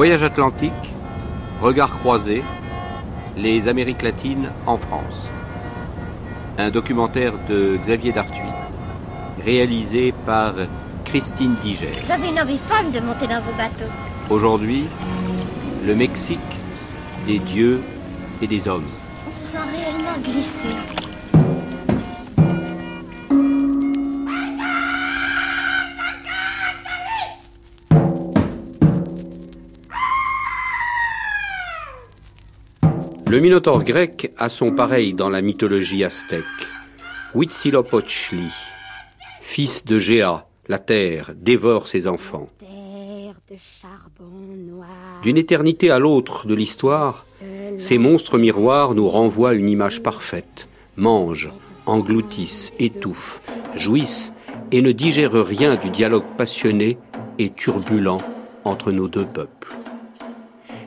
Voyage atlantique, regard croisé, les Amériques latines en France. Un documentaire de Xavier Dartuy, réalisé par Christine Diger. J'avais une envie folle de monter dans vos bateaux. Aujourd'hui, le Mexique des dieux et des hommes. On se sent réellement glissé. Le Minotaure grec a son pareil dans la mythologie aztèque. Huitzilopochtli, fils de Géa, la terre, dévore ses enfants. D'une éternité à l'autre de l'histoire, ces monstres miroirs nous renvoient une image parfaite, mangent, engloutissent, étouffent, jouissent et ne digèrent rien du dialogue passionné et turbulent entre nos deux peuples.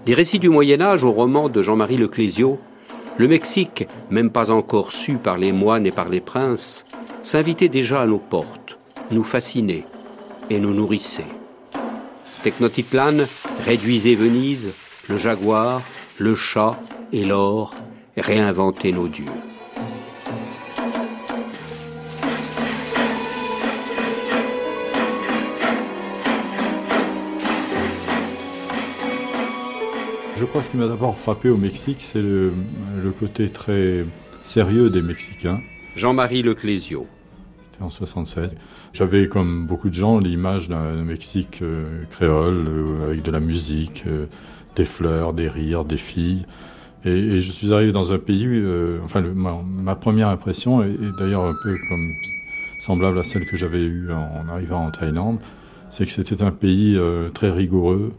Des récits du Moyen Âge au roman de Jean-Marie Leclésio, le Mexique, même pas encore su par les moines et par les princes, s'invitait déjà à nos portes, nous fascinait et nous nourrissait. Technotitlan réduisait Venise, le jaguar, le chat et l'or, réinventait nos dieux. Crois que ce qui m'a d'abord frappé au Mexique, c'est le, côté très sérieux des Mexicains. Jean-Marie Leclésio. C'était en 76. J'avais, comme beaucoup de gens, l'image d'un Mexique euh, créole, euh, avec de la musique, euh, des fleurs, des rires, des filles. Et, je suis arrivé dans un pays, enfin, ma, première impression est, d'ailleurs un peu comme semblable à celle que j'avais eue en, arrivant en Thaïlande, c'est que c'était un pays très rigoureux,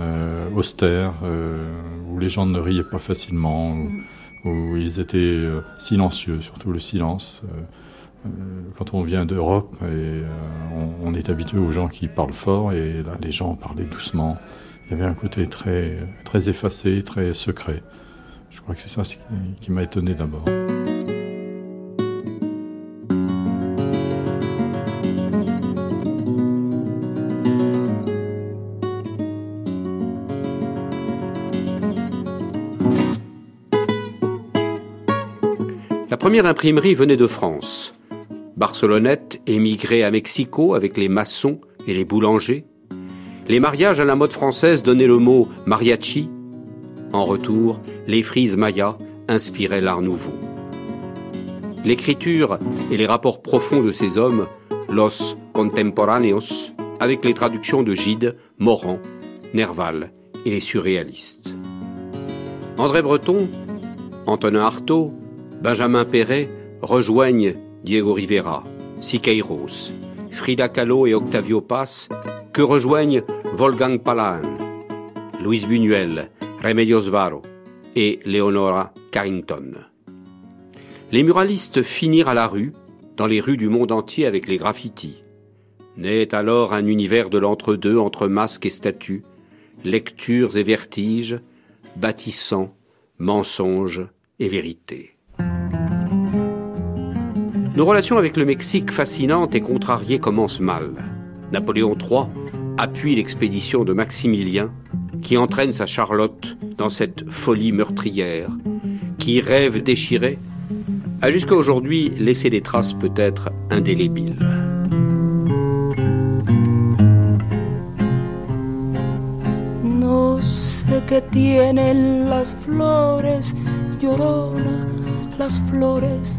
euh, austère, euh, où les gens ne riaient pas facilement, où, ils étaient euh, silencieux, surtout le silence. quand on vient d'Europe, et on, on, est habitué aux gens qui parlent fort, et là, les gens parlaient doucement. Il y avait un côté très, très effacé, très secret. Je crois que c'est ça qui m'a étonné d'abord. Première imprimerie venait de France. Barcelonnette émigrait à Mexico avec les maçons et les boulangers. Les mariages à la mode française donnaient le mot mariachi. En retour, les frises mayas inspiraient l'art nouveau. L'écriture et les rapports profonds de ces hommes, los contemporáneos, avec les traductions de Gide, Morand, Nerval et les surréalistes. André Breton, Antonin Artaud, Benjamin Perret rejoignent Diego Rivera, Siqueiros, Frida Kahlo et Octavio Paz, que rejoignent Wolfgang Palan, Luis Buñuel, Remedios Varo et Leonora Carrington. Les muralistes finirent à la rue, dans les rues du monde entier avec les graffitis. Naît alors un univers de l'entre-deux entre masques et statues, lectures et vertiges, bâtissant, mensonges et vérité. Nos relations avec le Mexique fascinantes et contrariées commencent mal. Napoléon III appuie l'expédition de Maximilien, qui entraîne sa Charlotte dans cette folie meurtrière, qui rêve déchiré, a jusqu'à aujourd'hui laissé des traces peut-être indélébiles. Qué tienen las flores, las flores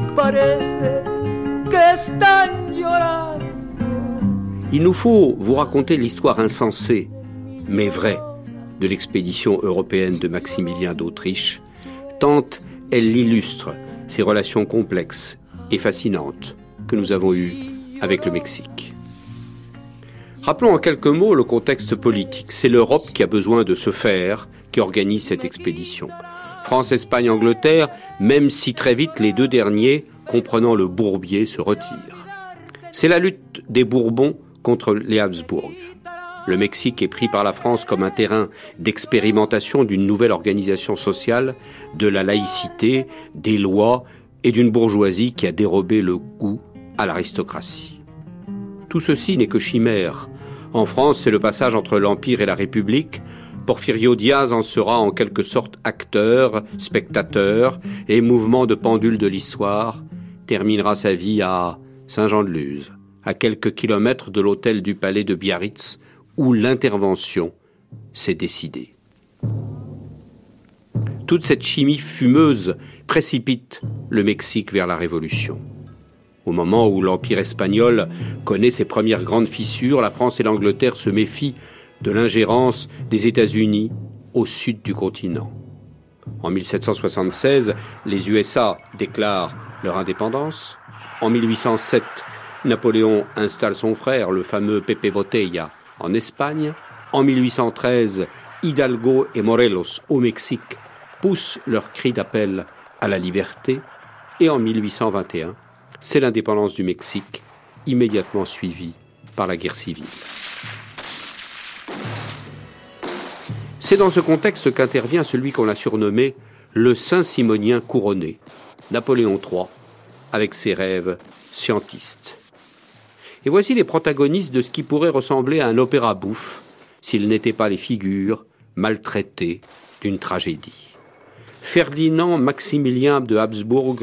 Il nous faut vous raconter l'histoire insensée, mais vraie, de l'expédition européenne de Maximilien d'Autriche, tant elle illustre ces relations complexes et fascinantes que nous avons eues avec le Mexique. Rappelons en quelques mots le contexte politique. C'est l'Europe qui a besoin de se faire qui organise cette expédition. France, Espagne, Angleterre, même si très vite les deux derniers, comprenant le Bourbier, se retirent. C'est la lutte des Bourbons contre les Habsbourg. Le Mexique est pris par la France comme un terrain d'expérimentation d'une nouvelle organisation sociale, de la laïcité, des lois et d'une bourgeoisie qui a dérobé le goût à l'aristocratie. Tout ceci n'est que chimère. En France, c'est le passage entre l'Empire et la République. Porfirio Diaz en sera en quelque sorte acteur, spectateur et mouvement de pendule de l'histoire, terminera sa vie à Saint-Jean-de-Luz, à quelques kilomètres de l'hôtel du palais de Biarritz, où l'intervention s'est décidée. Toute cette chimie fumeuse précipite le Mexique vers la Révolution. Au moment où l'Empire espagnol connaît ses premières grandes fissures, la France et l'Angleterre se méfient de l'ingérence des États-Unis au sud du continent. En 1776, les USA déclarent leur indépendance. En 1807, Napoléon installe son frère, le fameux Pepe Botella, en Espagne. En 1813, Hidalgo et Morelos, au Mexique, poussent leur cri d'appel à la liberté. Et en 1821, c'est l'indépendance du Mexique, immédiatement suivie par la guerre civile. C'est dans ce contexte qu'intervient celui qu'on a surnommé le Saint-Simonien couronné, Napoléon III, avec ses rêves scientistes. Et voici les protagonistes de ce qui pourrait ressembler à un opéra bouffe, s'ils n'étaient pas les figures maltraitées d'une tragédie. Ferdinand Maximilien de Habsbourg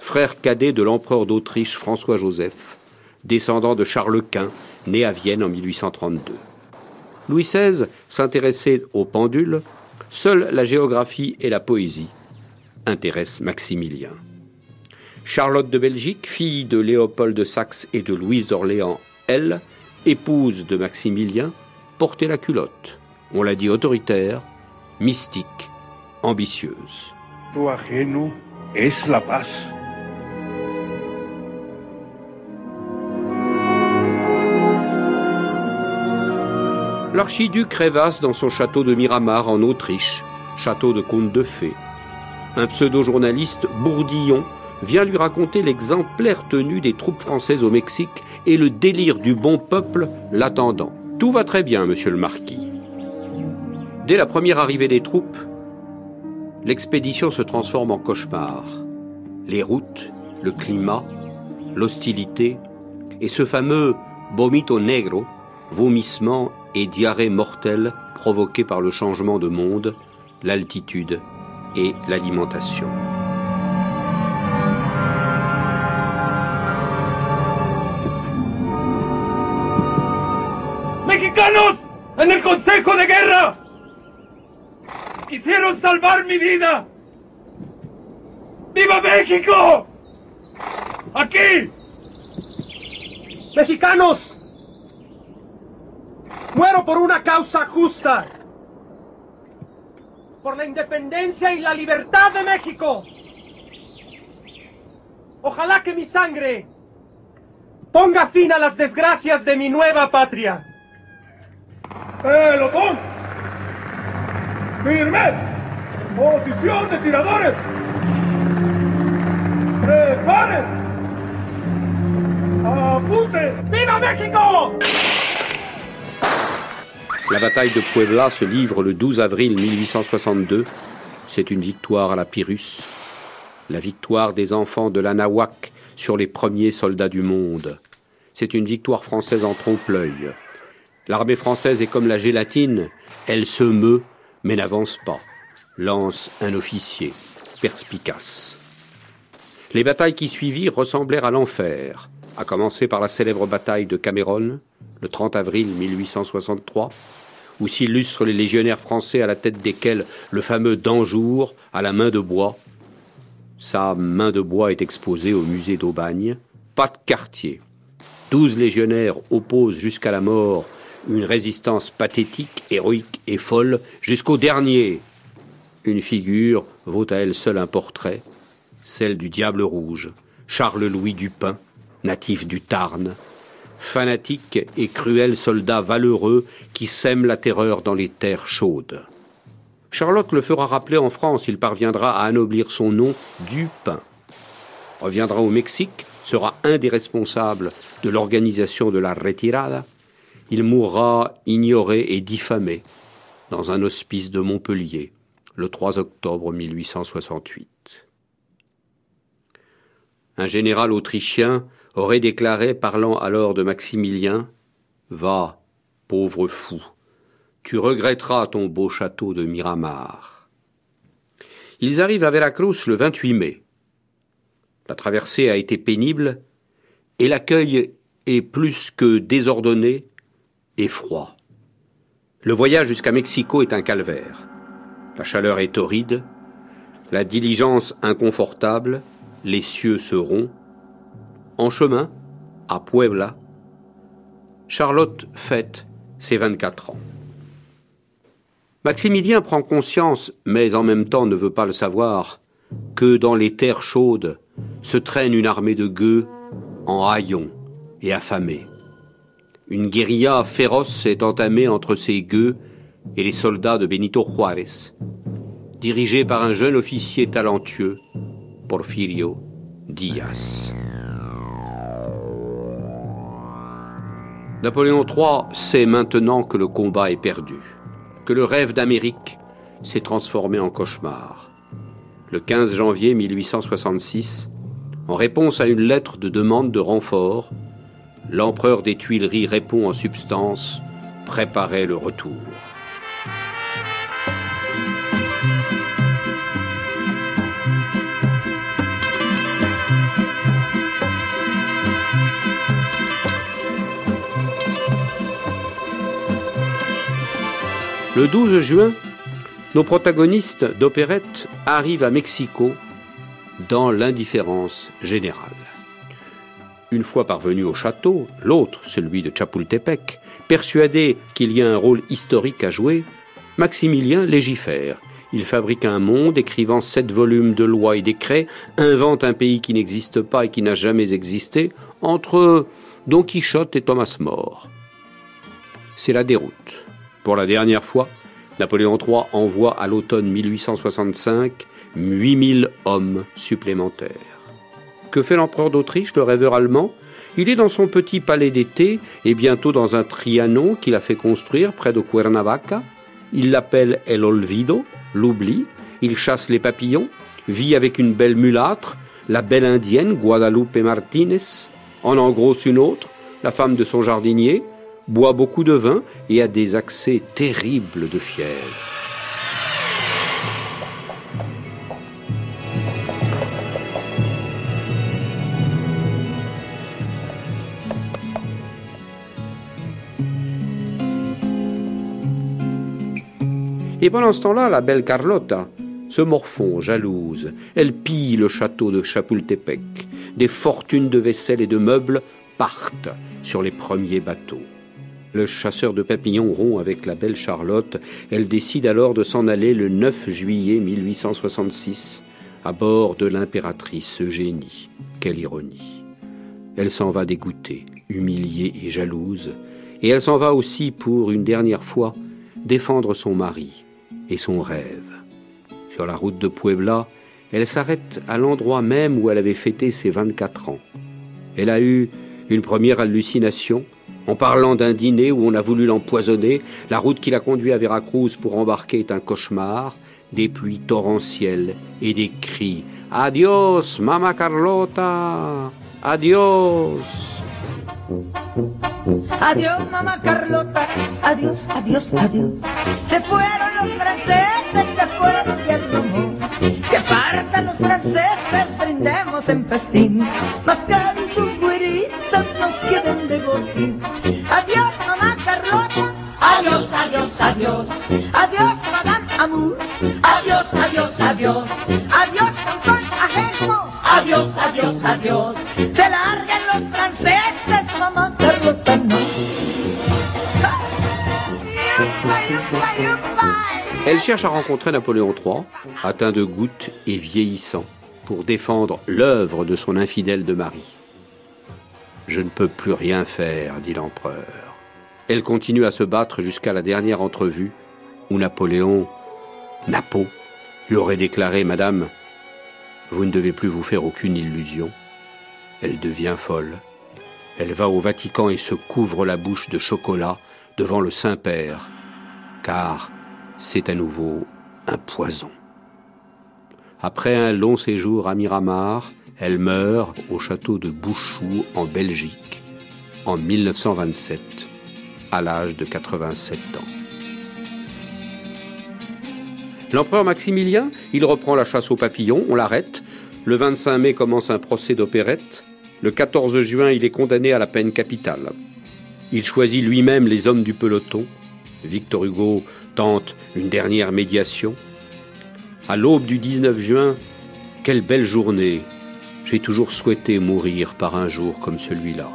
frère cadet de l'empereur d'Autriche François-Joseph, descendant de Charles Quint, né à Vienne en 1832. Louis XVI s'intéressait aux pendules, seule la géographie et la poésie intéressent Maximilien. Charlotte de Belgique, fille de Léopold de Saxe et de Louise d'Orléans, elle, épouse de Maximilien, portait la culotte. On l'a dit autoritaire, mystique, ambitieuse. es la paz. L'archiduc rêvasse dans son château de Miramar en Autriche, château de conte de fées. Un pseudo-journaliste, Bourdillon, vient lui raconter l'exemplaire tenue des troupes françaises au Mexique et le délire du bon peuple l'attendant. Tout va très bien, monsieur le marquis. Dès la première arrivée des troupes, l'expédition se transforme en cauchemar. Les routes, le climat, l'hostilité et ce fameux vomito negro, vomissement et diarrhée mortelle provoquée par le changement de monde, l'altitude et l'alimentation. Mexicanos en el Consejo de Guerra quisieron salvar mi vida. ¡Viva México! ¡Aquí! Mexicanos, Muero por una causa justa. Por la independencia y la libertad de México. Ojalá que mi sangre ponga fin a las desgracias de mi nueva patria. ¡Pelotón! ¡Firme! ¡Posición de tiradores! ¡Preparen! ¡Apunten! ¡Viva México! La bataille de Puebla se livre le 12 avril 1862. C'est une victoire à la Pyrrhus, la victoire des enfants de l'Anahuac sur les premiers soldats du monde. C'est une victoire française en trompe-l'œil. L'armée française est comme la gélatine, elle se meut mais n'avance pas, lance un officier, perspicace. Les batailles qui suivirent ressemblèrent à l'enfer, à commencer par la célèbre bataille de Cameron, le 30 avril 1863, où s'illustrent les légionnaires français à la tête desquels le fameux Danjour à la main de bois. Sa main de bois est exposée au musée d'Aubagne. Pas de quartier. Douze légionnaires opposent jusqu'à la mort une résistance pathétique, héroïque et folle jusqu'au dernier. Une figure vaut à elle seule un portrait, celle du Diable Rouge, Charles-Louis Dupin, natif du Tarn, fanatique et cruel soldat valeureux qui sème la terreur dans les terres chaudes. Charlotte le fera rappeler en France, il parviendra à anoblir son nom Dupin. Reviendra au Mexique, sera un des responsables de l'organisation de la retirada. Il mourra ignoré et diffamé dans un hospice de Montpellier le 3 octobre 1868. Un général autrichien aurait déclaré, parlant alors de Maximilien Va, pauvre fou, tu regretteras ton beau château de Miramar. Ils arrivent à Veracruz le 28 mai. La traversée a été pénible et l'accueil est plus que désordonné et froid. Le voyage jusqu'à Mexico est un calvaire. La chaleur est torride, la diligence inconfortable, les cieux seront. En chemin, à Puebla, Charlotte fête ses 24 ans. Maximilien prend conscience, mais en même temps ne veut pas le savoir, que dans les terres chaudes se traîne une armée de gueux en haillons et affamés. Une guérilla féroce est entamée entre ces gueux et les soldats de Benito Juárez, dirigée par un jeune officier talentueux, Porfirio Díaz. Napoléon III sait maintenant que le combat est perdu, que le rêve d'Amérique s'est transformé en cauchemar. Le 15 janvier 1866, en réponse à une lettre de demande de renfort, l'empereur des Tuileries répond en substance Préparez le retour. Le 12 juin, nos protagonistes d'opérette arrivent à Mexico dans l'indifférence générale. Une fois parvenu au château, l'autre, celui de Chapultepec, persuadé qu'il y a un rôle historique à jouer, Maximilien légifère. Il fabrique un monde, écrivant sept volumes de lois et décrets, invente un pays qui n'existe pas et qui n'a jamais existé, entre Don Quichotte et Thomas More. C'est la déroute. Pour la dernière fois, Napoléon III envoie à l'automne 1865 8000 hommes supplémentaires. Que fait l'empereur d'Autriche, le rêveur allemand? Il est dans son petit palais d'été et bientôt dans un trianon qu'il a fait construire près de Cuernavaca. Il l'appelle El Olvido, l'oubli. Il chasse les papillons, vit avec une belle mulâtre, la belle indienne Guadalupe Martinez, en engrosse une autre, la femme de son jardinier, boit beaucoup de vin et a des accès terribles de fièvre. Et pendant ce temps-là, la belle Carlotta se morfond, jalouse. Elle pille le château de Chapultepec. Des fortunes de vaisselle et de meubles partent sur les premiers bateaux. Le chasseur de papillons rompt avec la belle Charlotte. Elle décide alors de s'en aller le 9 juillet 1866 à bord de l'impératrice Eugénie. Quelle ironie. Elle s'en va dégoûtée, humiliée et jalouse, et elle s'en va aussi pour, une dernière fois, défendre son mari et son rêve. Sur la route de Puebla, elle s'arrête à l'endroit même où elle avait fêté ses 24 ans. Elle a eu une première hallucination en parlant d'un dîner où on a voulu l'empoisonner. La route qui l'a conduit à Veracruz pour embarquer est un cauchemar, des pluies torrentielles et des cris. Adios, Mama Carlota! Adios! Adiós, mamá Carlota. Adiós, adiós, adiós. Se fueron los franceses, se fueron partan los franceses, brindemos en festín. Mas que en sus güeritas nos queden de botín. Adiós, mamá Carlota. Adiós, adiós, adiós. Adiós, madame Amour. Adiós, adiós, adiós. Adiós, Antoine Ajeno. Adiós, adiós, adiós. Se larguen los franceses, mamá Carlota, no. Elle cherche à rencontrer Napoléon III, atteint de gouttes et vieillissant, pour défendre l'œuvre de son infidèle de mari. Je ne peux plus rien faire, dit l'empereur. Elle continue à se battre jusqu'à la dernière entrevue où Napoléon, Napo, lui aurait déclaré Madame, vous ne devez plus vous faire aucune illusion. Elle devient folle. Elle va au Vatican et se couvre la bouche de chocolat devant le Saint-Père, car c'est à nouveau un poison. Après un long séjour à Miramar, elle meurt au château de Bouchoux en Belgique en 1927, à l'âge de 87 ans. L'empereur Maximilien, il reprend la chasse aux papillons, on l'arrête. Le 25 mai commence un procès d'opérette. Le 14 juin, il est condamné à la peine capitale. Il choisit lui-même les hommes du peloton. Victor Hugo tente une dernière médiation. À l'aube du 19 juin, quelle belle journée. J'ai toujours souhaité mourir par un jour comme celui-là.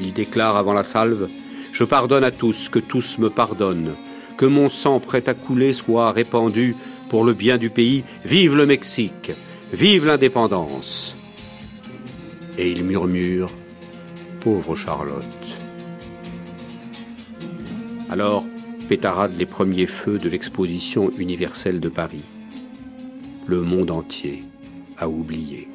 Il déclare avant la salve Je pardonne à tous, que tous me pardonnent que mon sang prêt à couler soit répandu pour le bien du pays. Vive le Mexique, vive l'indépendance. Et il murmure, pauvre Charlotte. Alors pétaradent les premiers feux de l'exposition universelle de Paris. Le monde entier a oublié.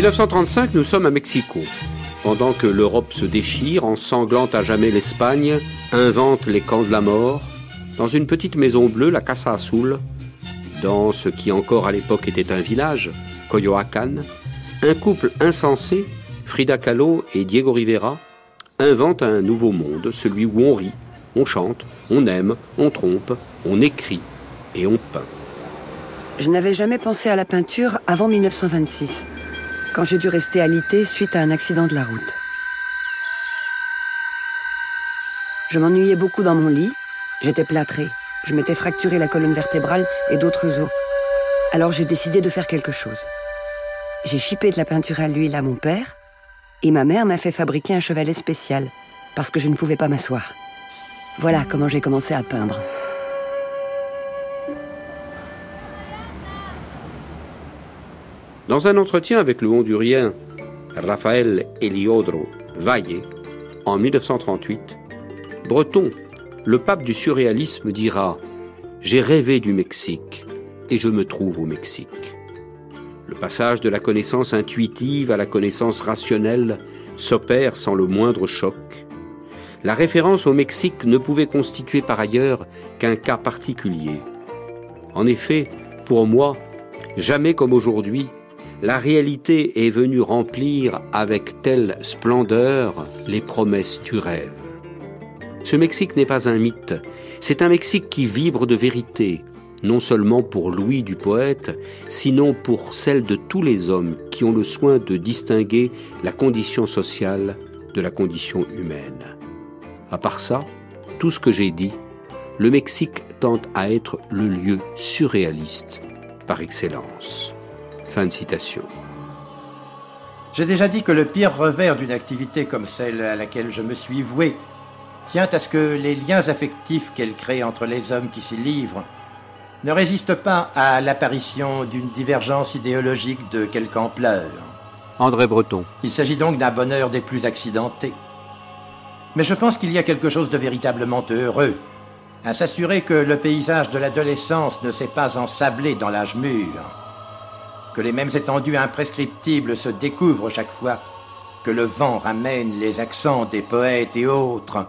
1935, nous sommes à Mexico. Pendant que l'Europe se déchire, ensanglante à jamais l'Espagne, invente les camps de la mort, dans une petite maison bleue, la Casa Azul, dans ce qui encore à l'époque était un village, Coyoacán, un couple insensé, Frida Kahlo et Diego Rivera, inventent un nouveau monde, celui où on rit, on chante, on aime, on trompe, on écrit et on peint. Je n'avais jamais pensé à la peinture avant 1926, quand j'ai dû rester alité suite à un accident de la route. Je m'ennuyais beaucoup dans mon lit, j'étais plâtré, je m'étais fracturé la colonne vertébrale et d'autres os. Alors j'ai décidé de faire quelque chose. J'ai chipé de la peinture à l'huile à mon père, et ma mère m'a fait fabriquer un chevalet spécial, parce que je ne pouvais pas m'asseoir. Voilà comment j'ai commencé à peindre. Dans un entretien avec le Hondurien Rafael Eliodro Valle en 1938, Breton, le pape du surréalisme, dira J'ai rêvé du Mexique et je me trouve au Mexique. Le passage de la connaissance intuitive à la connaissance rationnelle s'opère sans le moindre choc. La référence au Mexique ne pouvait constituer par ailleurs qu'un cas particulier. En effet, pour moi, jamais comme aujourd'hui, la réalité est venue remplir avec telle splendeur les promesses du rêve. Ce Mexique n'est pas un mythe, c'est un Mexique qui vibre de vérité, non seulement pour Louis du poète, sinon pour celle de tous les hommes qui ont le soin de distinguer la condition sociale de la condition humaine. À part ça, tout ce que j'ai dit, le Mexique tente à être le lieu surréaliste par excellence. Fin de citation. J'ai déjà dit que le pire revers d'une activité comme celle à laquelle je me suis voué tient à ce que les liens affectifs qu'elle crée entre les hommes qui s'y livrent ne résistent pas à l'apparition d'une divergence idéologique de quelque ampleur. André Breton. Il s'agit donc d'un bonheur des plus accidentés. Mais je pense qu'il y a quelque chose de véritablement heureux à s'assurer que le paysage de l'adolescence ne s'est pas ensablé dans l'âge mûr, que les mêmes étendues imprescriptibles se découvrent chaque fois que le vent ramène les accents des poètes et autres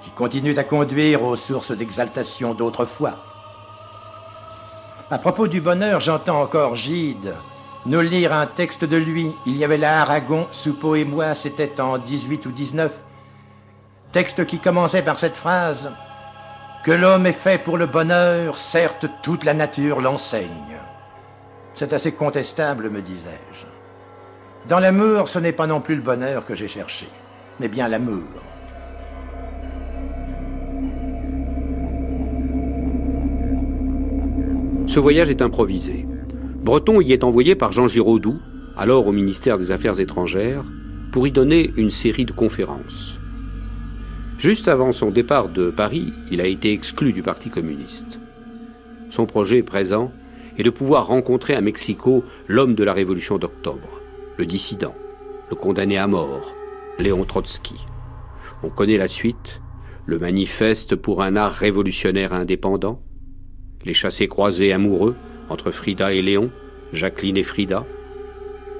qui continuent à conduire aux sources d'exaltation d'autrefois. À propos du bonheur, j'entends encore Gide nous lire un texte de lui. Il y avait là Aragon, Soupeau et moi, c'était en 18 ou 19. Texte qui commençait par cette phrase Que l'homme est fait pour le bonheur, certes toute la nature l'enseigne. C'est assez contestable, me disais-je. Dans l'amour, ce n'est pas non plus le bonheur que j'ai cherché, mais bien l'amour. Ce voyage est improvisé. Breton y est envoyé par Jean Giraudoux, alors au ministère des Affaires étrangères, pour y donner une série de conférences. Juste avant son départ de Paris, il a été exclu du Parti communiste. Son projet présent est de pouvoir rencontrer à Mexico l'homme de la Révolution d'octobre, le dissident, le condamné à mort, Léon Trotsky. On connaît la suite, le manifeste pour un art révolutionnaire indépendant, les chassés-croisés amoureux entre Frida et Léon, Jacqueline et Frida,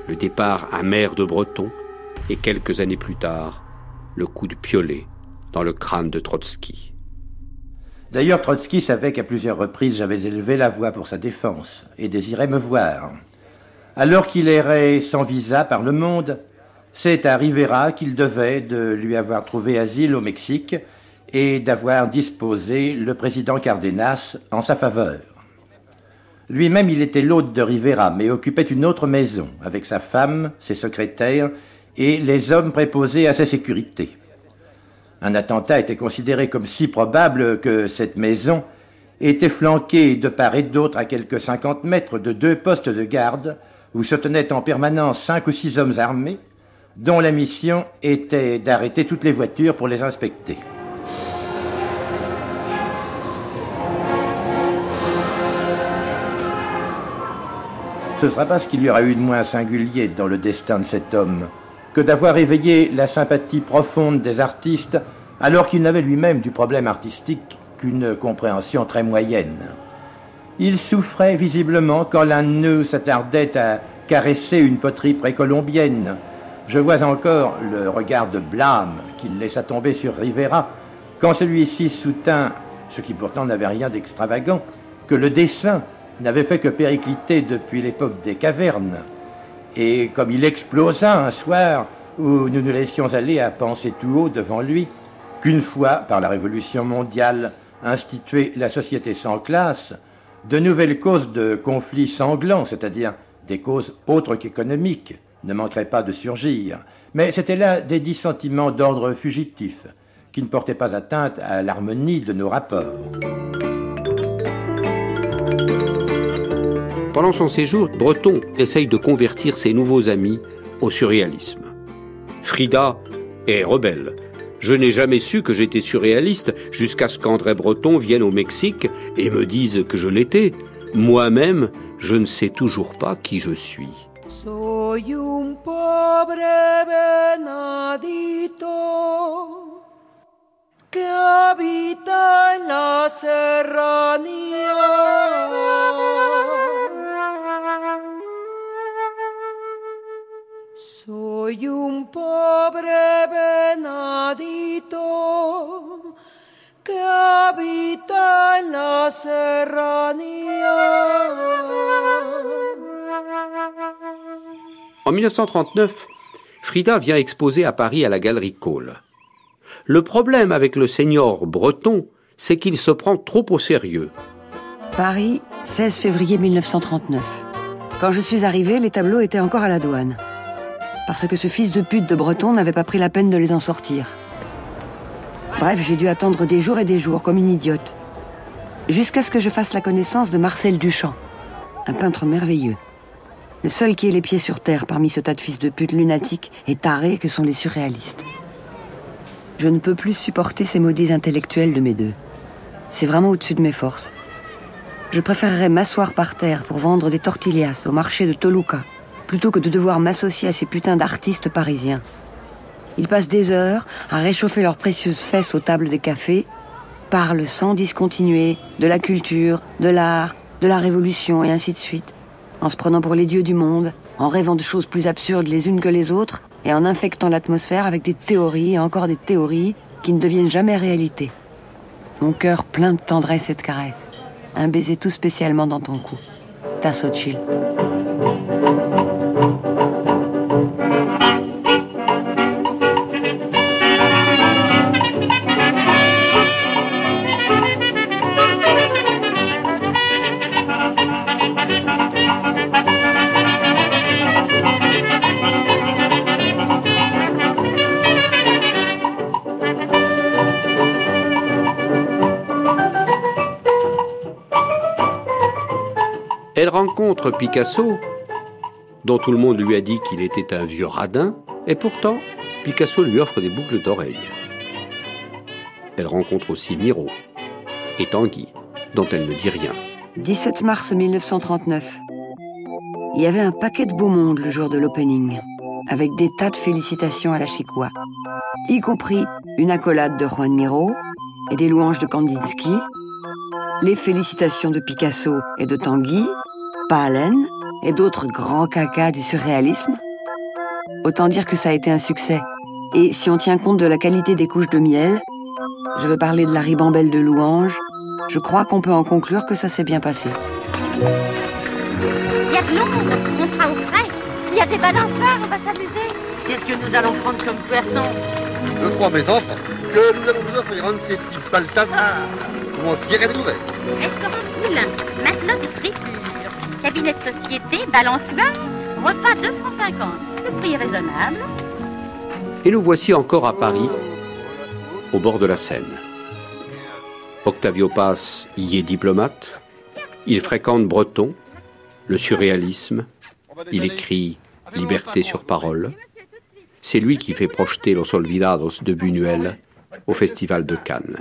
le départ amer de Breton, et quelques années plus tard, le coup de piolet dans le crâne de Trotsky. D'ailleurs, Trotsky savait qu'à plusieurs reprises j'avais élevé la voix pour sa défense et désirait me voir. Alors qu'il errait sans visa par le monde, c'est à Rivera qu'il devait de lui avoir trouvé asile au Mexique et d'avoir disposé le président Cardenas en sa faveur. Lui-même, il était l'hôte de Rivera, mais occupait une autre maison, avec sa femme, ses secrétaires et les hommes préposés à sa sécurité. Un attentat était considéré comme si probable que cette maison était flanquée de part et d'autre à quelques cinquante mètres de deux postes de garde où se tenaient en permanence cinq ou six hommes armés, dont la mission était d'arrêter toutes les voitures pour les inspecter. Ce ne sera pas ce qu'il y aura eu de moins singulier dans le destin de cet homme que d'avoir éveillé la sympathie profonde des artistes alors qu'il n'avait lui-même du problème artistique qu'une compréhension très moyenne. Il souffrait visiblement quand l'un de nous s'attardait à caresser une poterie précolombienne. Je vois encore le regard de blâme qu'il laissa tomber sur Rivera quand celui-ci soutint, ce qui pourtant n'avait rien d'extravagant, que le dessin n'avait fait que péricliter depuis l'époque des cavernes. Et comme il explosa un soir où nous nous laissions aller à penser tout haut devant lui, qu'une fois, par la Révolution mondiale, instituée la société sans classe, de nouvelles causes de conflits sanglants, c'est-à-dire des causes autres qu'économiques, ne manqueraient pas de surgir. Mais c'était là des dissentiments d'ordre fugitif, qui ne portaient pas atteinte à l'harmonie de nos rapports. Pendant son séjour, Breton essaye de convertir ses nouveaux amis au surréalisme. Frida est rebelle. Je n'ai jamais su que j'étais surréaliste jusqu'à ce qu'André Breton vienne au Mexique et me dise que je l'étais. Moi-même, je ne sais toujours pas qui je suis. Soy un pobre venadito que habita en la serranía. Soy un pobre venadito que habita en la serranía. En 1939, Frida vient exposer à Paris à la Galerie Cole. Le problème avec le seigneur breton, c'est qu'il se prend trop au sérieux. Paris, 16 février 1939. Quand je suis arrivée, les tableaux étaient encore à la douane. Parce que ce fils de pute de Breton n'avait pas pris la peine de les en sortir. Bref, j'ai dû attendre des jours et des jours, comme une idiote. Jusqu'à ce que je fasse la connaissance de Marcel Duchamp, un peintre merveilleux. Le seul qui ait les pieds sur terre parmi ce tas de fils de pute lunatiques et tarés que sont les surréalistes. Je ne peux plus supporter ces maudits intellectuels de mes deux. C'est vraiment au-dessus de mes forces. Je préférerais m'asseoir par terre pour vendre des tortillas au marché de Toluca, plutôt que de devoir m'associer à ces putains d'artistes parisiens. Ils passent des heures à réchauffer leurs précieuses fesses aux tables des cafés, parlent sans discontinuer de la culture, de l'art, de la révolution et ainsi de suite, en se prenant pour les dieux du monde, en rêvant de choses plus absurdes les unes que les autres, et en infectant l'atmosphère avec des théories et encore des théories qui ne deviennent jamais réalité. Mon cœur plein de tendresse et de caresses. Un baiser tout spécialement dans ton cou. Tasso rencontre Picasso, dont tout le monde lui a dit qu'il était un vieux radin, et pourtant, Picasso lui offre des boucles d'oreilles. Elle rencontre aussi Miro et Tanguy, dont elle ne dit rien. 17 mars 1939. Il y avait un paquet de beau monde le jour de l'opening, avec des tas de félicitations à la Chicoua, y compris une accolade de Juan Miro et des louanges de Kandinsky, les félicitations de Picasso et de Tanguy, Et d'autres grands cacas du surréalisme. Autant dire que ça a été un succès. Et si on tient compte de la qualité des couches de miel, je veux parler de la ribambelle de louanges, je crois qu'on peut en conclure que ça s'est bien passé. Il y a de l'ombre, on sera au frais. Il y a des balanceurs, on va s'amuser. Qu'est-ce que nous allons prendre comme poisson? Je crois, mes enfants, que nous allons vous offrir un de ces petits Balthazar pour en tirer des nouvelles? Restaurant Poulain, matelas de friture, cabinet de société, balançoire, repas 2 francs 50. Le prix est raisonnable. Et nous voici encore à Paris, au bord de la Seine. Octavio Paz y est diplomate. Il fréquente Breton, le surréalisme. Il écrit Liberté sur parole. C'est lui qui fait projeter Los Olvidados de Buñuel au Festival de Cannes.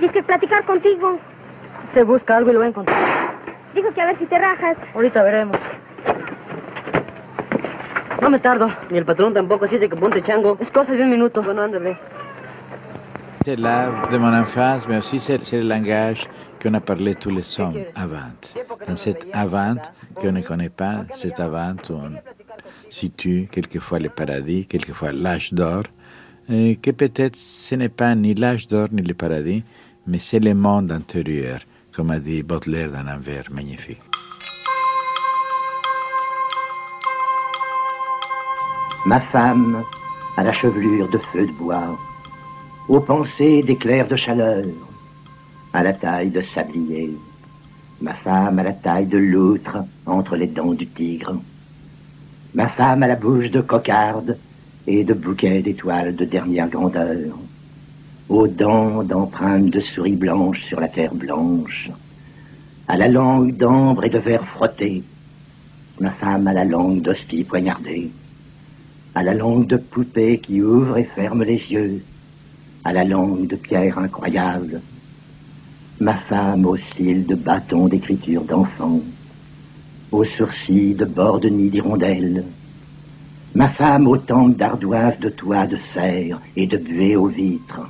Dice que platicar contigo. Se busca algo y lo va a encontrar. Dijo que a ver si te rajas. Ahorita veremos. No me tardo. Ni el patrón tampoco, así de que ponte chango. Es cosa de un minuto. Bueno, ándale. C'est l'art de mon enfance, mais aussi c'est c'est le langage qu'on a parlé tous les hommes avant. Dans cette avant qu'on ne connaît pas, cette avant où on situe quelquefois le paradis, quelquefois l'âge d'or, et que peut-être ce n'est pas ni l'âge d'or ni le paradis, mais c'est le monde intérieur, comme a dit Baudelaire dans un vers magnifique. Ma femme à la chevelure de feu de bois, aux pensées d'éclairs de chaleur, à la taille de sablier, ma femme à la taille de loutre entre les dents du tigre, ma femme à la bouche de cocarde et de bouquets d'étoiles de dernière grandeur, aux dents d'empreintes de souris blanches sur la terre blanche, à la langue d'ambre et de verre frotté, ma femme à la langue d'hostie poignardée, à la langue de poupée qui ouvre et ferme les yeux, à la langue de pierre incroyable, ma femme aux cils de bâton d'écriture d'enfant, aux sourcils de bord de nid d'hirondelle, ma femme aux tempes d'ardoise de toit de serre et de buée aux vitres,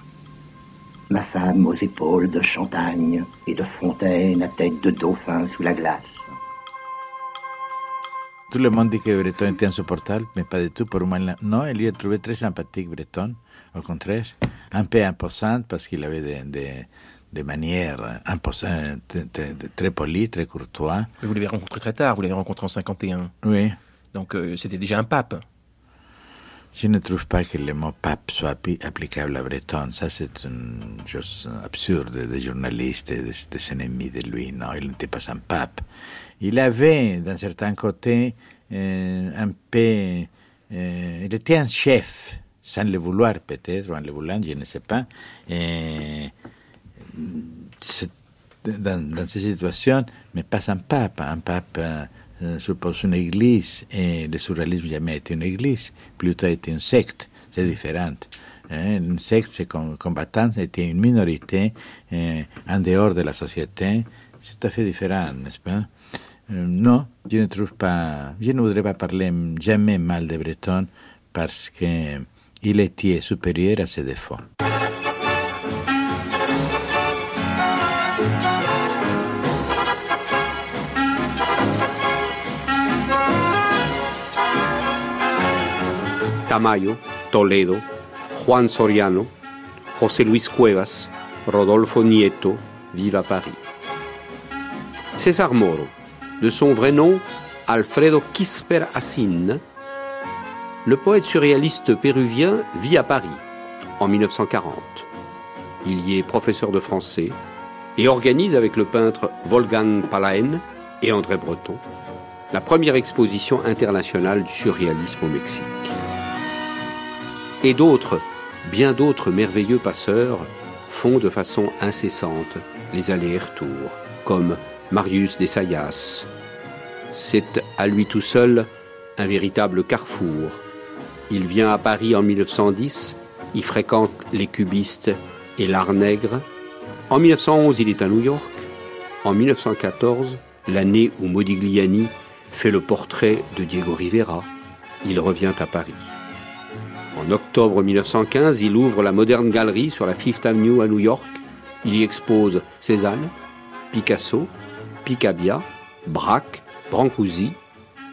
ma femme aux épaules de champagne et de fontaine à tête de dauphin sous la glace. Tout le monde dit que Breton était insupportable, mais pas du tout pour moi. Non, il lui a trouvé très sympathique, Breton. Au contraire, un peu imposante parce qu'il avait des, des, des manières imposantes, très polies, très courtois. Mais vous l'avez rencontré très tard, vous l'avez rencontré en 51. Oui. Donc euh, c'était déjà un pape. Je ne trouve pas que le mot pape soit applicable à Breton. Ça, c'est une chose absurde des journalistes et des, ennemis de lui. Non, il n'était pas un pape. Il avait, d'un certain côté, euh, un peu... Euh, il était un chef, sans le vouloir peut-être, ou en le voulant, je ne sais pas. Dans, dans, ces situations, mais pas un pape. Un pape euh, suppose une église, et le surréalisme jamais été une église, plutôt été une secte, c'est différent. Hein. Une secte, c'est combattant, c'était une minorité en dehors de la société, c'est tout à fait différent, n'est-ce pas Non, je ne trouve pas, je ne voudrais pas parler jamais mal de Breton parce qu'il était supérieur à ses défauts. Tamayo, Toledo, Juan Soriano, José Luis Cuevas, Rodolfo Nieto à Paris. César Moro, de son vrai nom Alfredo Quisper Assin, le poète surréaliste péruvien vit à Paris en 1940. Il y est professeur de français et organise avec le peintre Wolfgang Palaen et André Breton la première exposition internationale du surréalisme au Mexique et d'autres, bien d'autres merveilleux passeurs font de façon incessante les allers-retours, comme Marius Desayas. C'est à lui tout seul un véritable carrefour. Il vient à Paris en 1910, y fréquente les cubistes et l'art nègre. En 1911, il est à New York. En 1914, l'année où Modigliani fait le portrait de Diego Rivera, il revient à Paris. En octobre 1915, il ouvre la moderne galerie sur la Fifth Avenue à New York. Il y expose Cézanne, Picasso, Picabia, Braque, Brancusi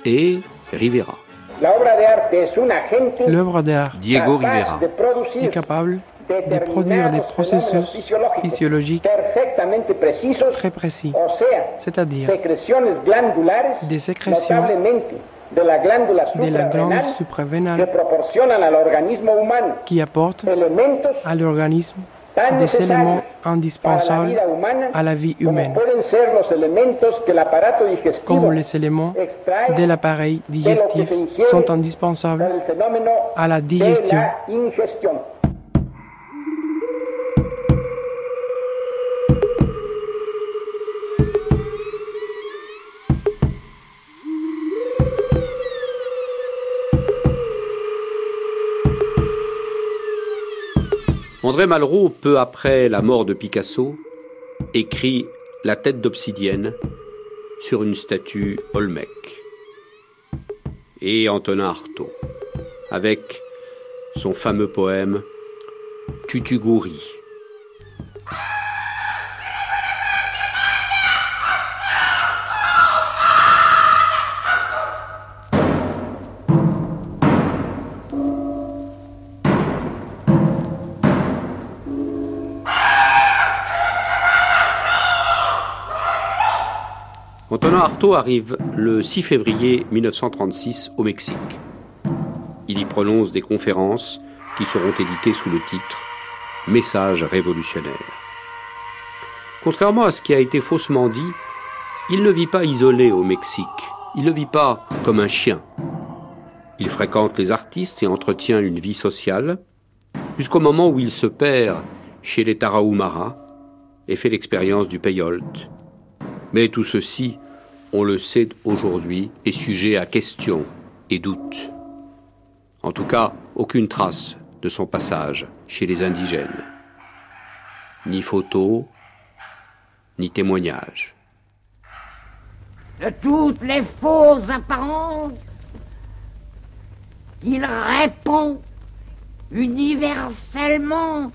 et Rivera. L'œuvre d'art Diego Rivera est capable de produire des processus physiologiques très précis, c'est-à-dire des sécrétions de la glande supravénale qui apporte à l'organisme des éléments indispensables à la vie humaine, comme les éléments de l'appareil digestif sont indispensables à la digestion. André Malraux, peu après la mort de Picasso, écrit La tête d'obsidienne sur une statue Olmec. Et Antonin Artaud, avec son fameux poème Tutugouri. Artaud arrive le 6 février 1936 au Mexique. Il y prononce des conférences qui seront éditées sous le titre Message révolutionnaire. Contrairement à ce qui a été faussement dit, il ne vit pas isolé au Mexique, il ne vit pas comme un chien. Il fréquente les artistes et entretient une vie sociale, jusqu'au moment où il se perd chez les Tarahumara et fait l'expérience du payolte, mais tout ceci, on le sait aujourd'hui, est sujet à questions et doutes. En tout cas, aucune trace de son passage chez les indigènes. Ni photo, ni témoignage. De toutes les fausses apparences, il répond universellement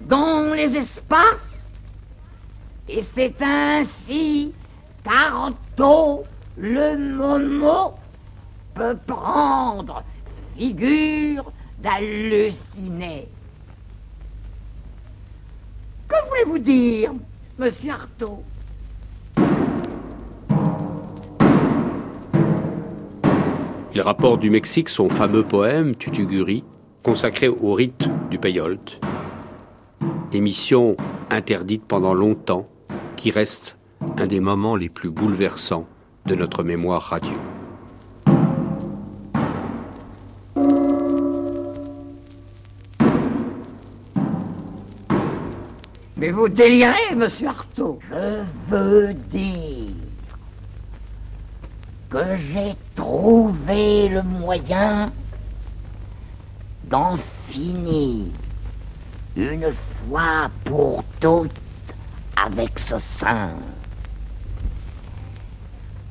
dans les espaces, et c'est ainsi Le momo, peut prendre figure d'halluciné. Que voulez-vous dire, monsieur Artaud? Il rapporte du Mexique son fameux poème Tutuguri, consacré au rite du peyolte. Émission interdite pendant longtemps, qui reste un des moments les plus bouleversants de notre mémoire radio. Mais vous délirez, monsieur Artaud. Je veux dire que j'ai trouvé le moyen d'en finir une fois pour toutes avec ce sein.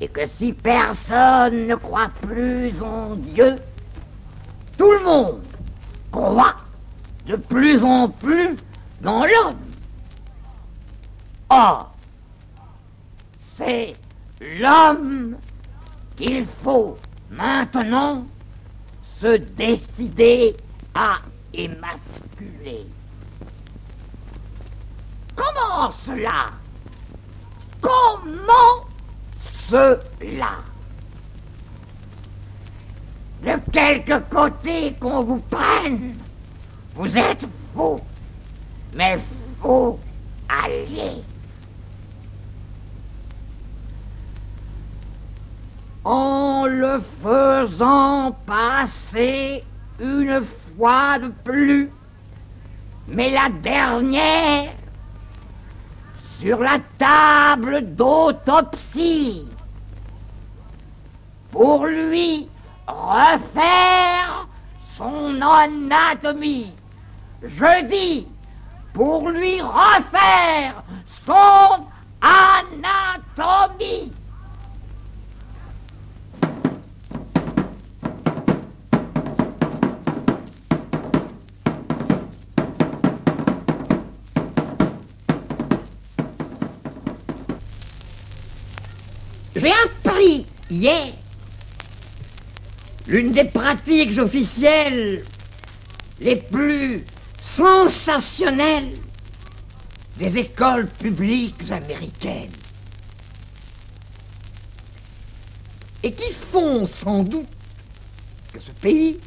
Et que si personne ne croit plus en Dieu, tout le monde croit de plus en plus dans l'homme. Or, c'est l'homme qu'il faut maintenant se décider à émasculer. Comment cela? Comment cela De quelque côté qu'on vous prenne, vous êtes faux, mais faux alliés. En le faisant passer une fois de plus, mais la dernière sur la table d'autopsie pour lui refaire son anatomie. Je dis pour lui refaire son anatomie. J'ai appris hier l'une des pratiques officielles les plus sensationnelles des écoles publiques américaines. Et qui font sans doute que ce pays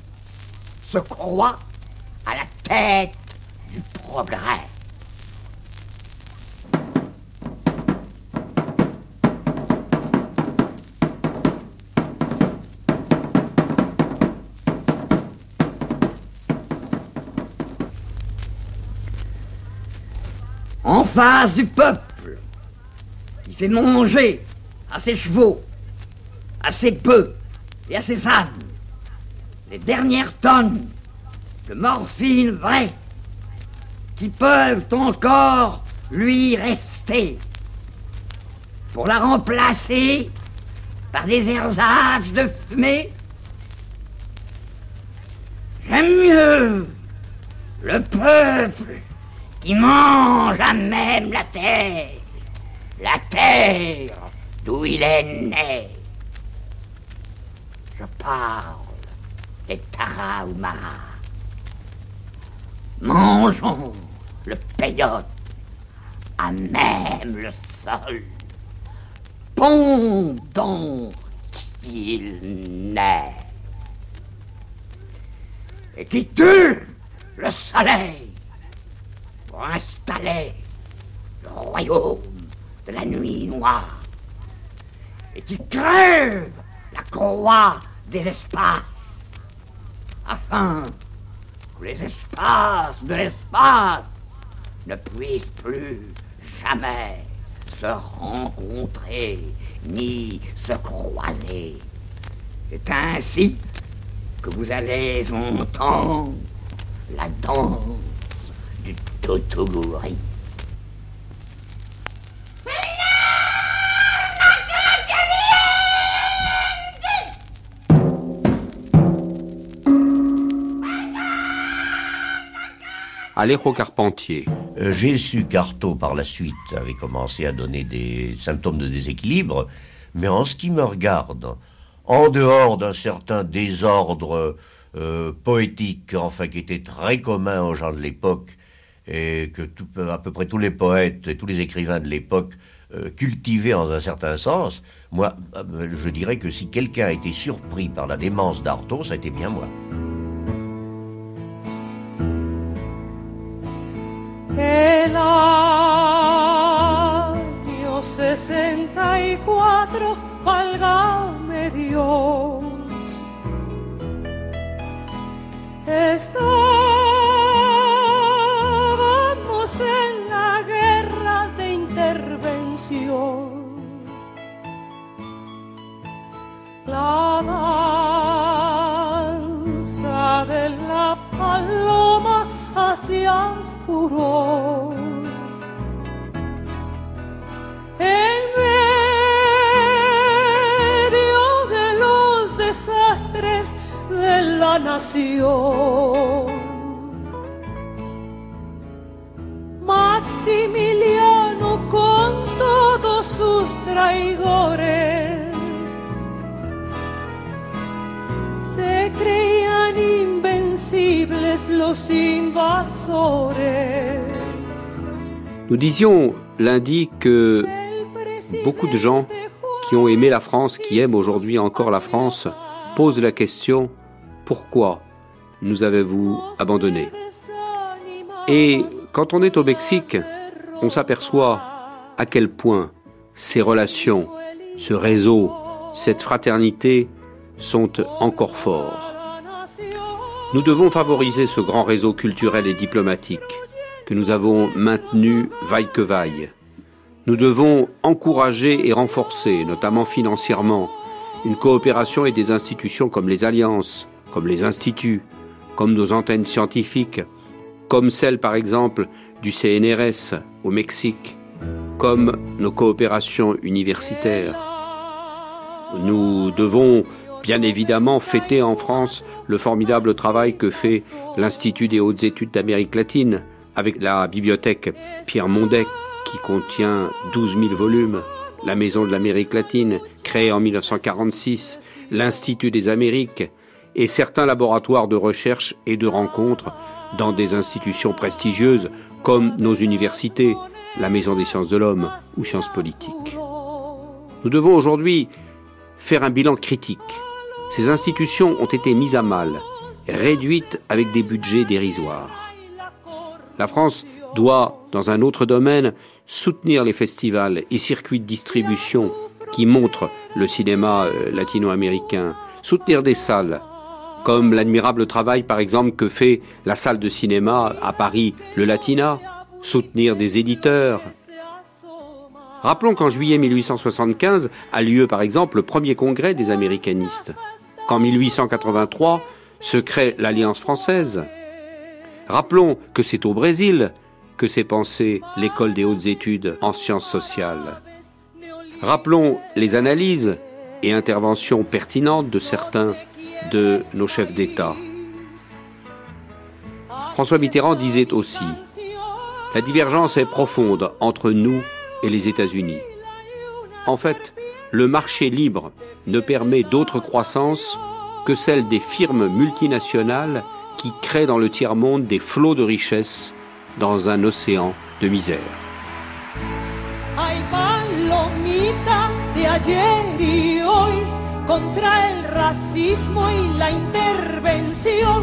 se croit à la tête du progrès. Face du peuple qui fait manger à ses chevaux, à ses bœufs et à ses ânes les dernières tonnes de morphine vraie qui peuvent encore lui rester pour la remplacer par des ersatz de fumée. J'aime mieux le peuple qui mange à même la terre, la terre d'où il est né. Je parle des Tarahumara. Mangeons le peyote à même le sol, pendant qu'il naît, et qui tue le soleil pour installer le royaume de la nuit noire et qui crève la croix des espaces afin que les espaces de l'espace ne puissent plus jamais se rencontrer ni se croiser. C'est ainsi que vous allez entendre la danse du Totogori. Alejo Carpentier. Euh, J'ai su qu'Artaud, par la suite, avait commencé à donner des symptômes de déséquilibre, mais en ce qui me regarde, en dehors d'un certain désordre euh, poétique, enfin, qui était très commun aux gens de l'époque, et que à peu près tous les poètes et tous les écrivains de l'époque euh, cultivé en un certain sens, moi, euh, je dirais que si quelqu'un a été surpris par la démence d'Artaud, ça a été bien moi. El año 64, válgame Dios. Maximiliano con todos sus traidores se invencibles los invasores. Nous disions lundi que beaucoup de gens qui ont aimé la France, qui aiment aujourd'hui encore la France, posent la question pourquoi nous avez-vous abandonnés Et quand on est au Mexique, on s'aperçoit à quel point ces relations, ce réseau, cette fraternité sont encore forts. Nous devons favoriser ce grand réseau culturel et diplomatique que nous avons maintenu vaille que vaille. Nous devons encourager et renforcer, notamment financièrement, une coopération et des institutions comme les alliances, comme les instituts, comme nos antennes scientifiques, comme celle par exemple du CNRS au Mexique, comme nos coopérations universitaires. Nous devons bien évidemment fêter en France le formidable travail que fait l'Institut des hautes études d'Amérique latine avec la bibliothèque Pierre Mondec qui contient 12 000 volumes, la Maison de l'Amérique latine créée en 1946, l'Institut des Amériques et certains laboratoires de recherche et de rencontres dans des institutions prestigieuses comme nos universités, la Maison des sciences de l'homme ou sciences politiques. Nous devons aujourd'hui faire un bilan critique. Ces institutions ont été mises à mal, réduites avec des budgets dérisoires. La France doit, dans un autre domaine, soutenir les festivals et circuits de distribution qui montrent le cinéma euh, latino-américain, soutenir des salles, comme l'admirable travail par exemple que fait la salle de cinéma à Paris, le Latina, soutenir des éditeurs. Rappelons qu'en juillet 1875 a lieu par exemple le premier congrès des américanistes, qu'en 1883 se crée l'Alliance française. Rappelons que c'est au Brésil que s'est pensée l'école des hautes études en sciences sociales. Rappelons les analyses et interventions pertinentes de certains de nos chefs d'État. François Mitterrand disait aussi, La divergence est profonde entre nous et les États-Unis. En fait, le marché libre ne permet d'autre croissance que celle des firmes multinationales qui créent dans le tiers-monde des flots de richesses dans un océan de misère. Contra el racismo y la intervención.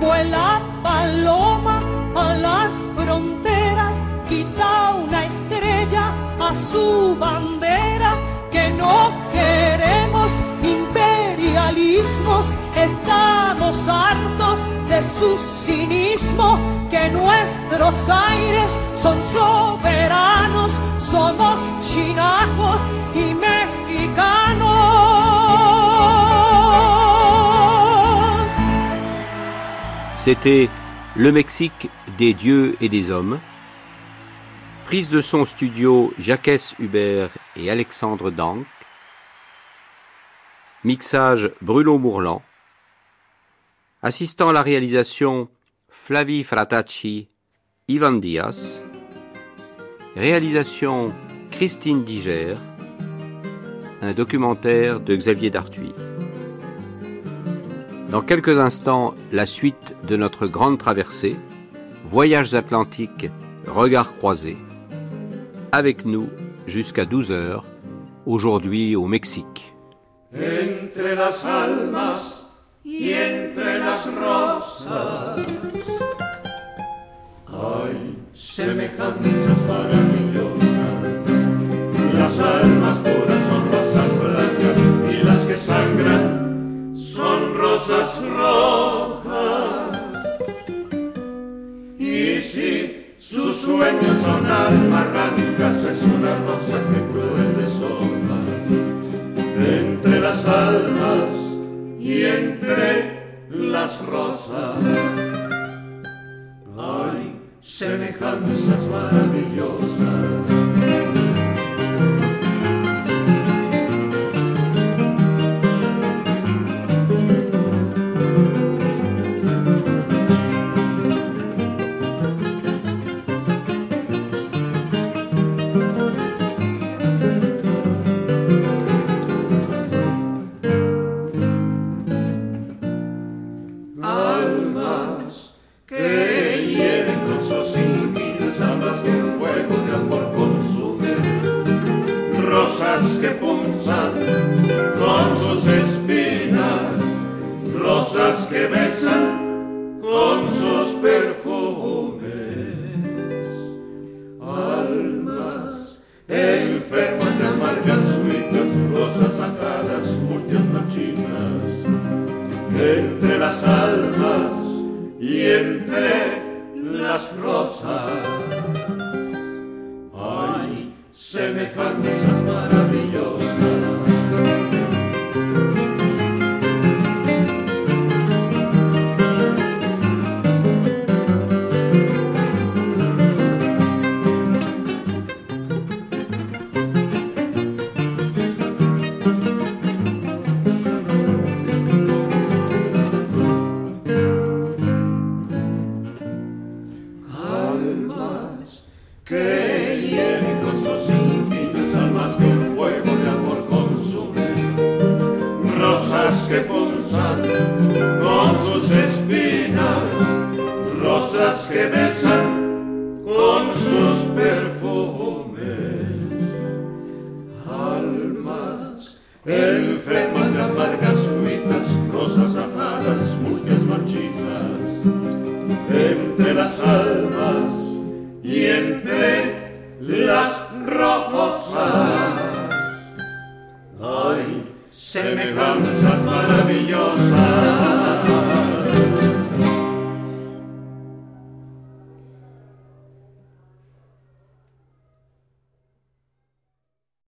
Vuela paloma a las fronteras, quita una estrella a su bandera. Que no queremos imperialismos, estamos hartos de su cinismo. Que nuestros aires son soberanos, somos chinacos y mexicanos. C'était Le Mexique des dieux et des hommes. Prise de son studio Jacques Hubert et Alexandre Dank. Mixage Bruno Mourlan. Assistant à la réalisation Flavie Fratacci, Ivan Diaz. Réalisation Christine Diger. Un documentaire de Xavier Dartuy. Dans quelques instants, la suite de notre grande traversée, Voyages atlantiques, regards croisés. Avec nous, jusqu'à 12 heures, aujourd'hui au Mexique. Entre las almas y entre las rosas rosas rojas. Y si sus sueños son almas rancas, es una rosa que cruel deshoja entre las almas y entre las rosas. Hay semejanzas maravillosas. Y entre las rosas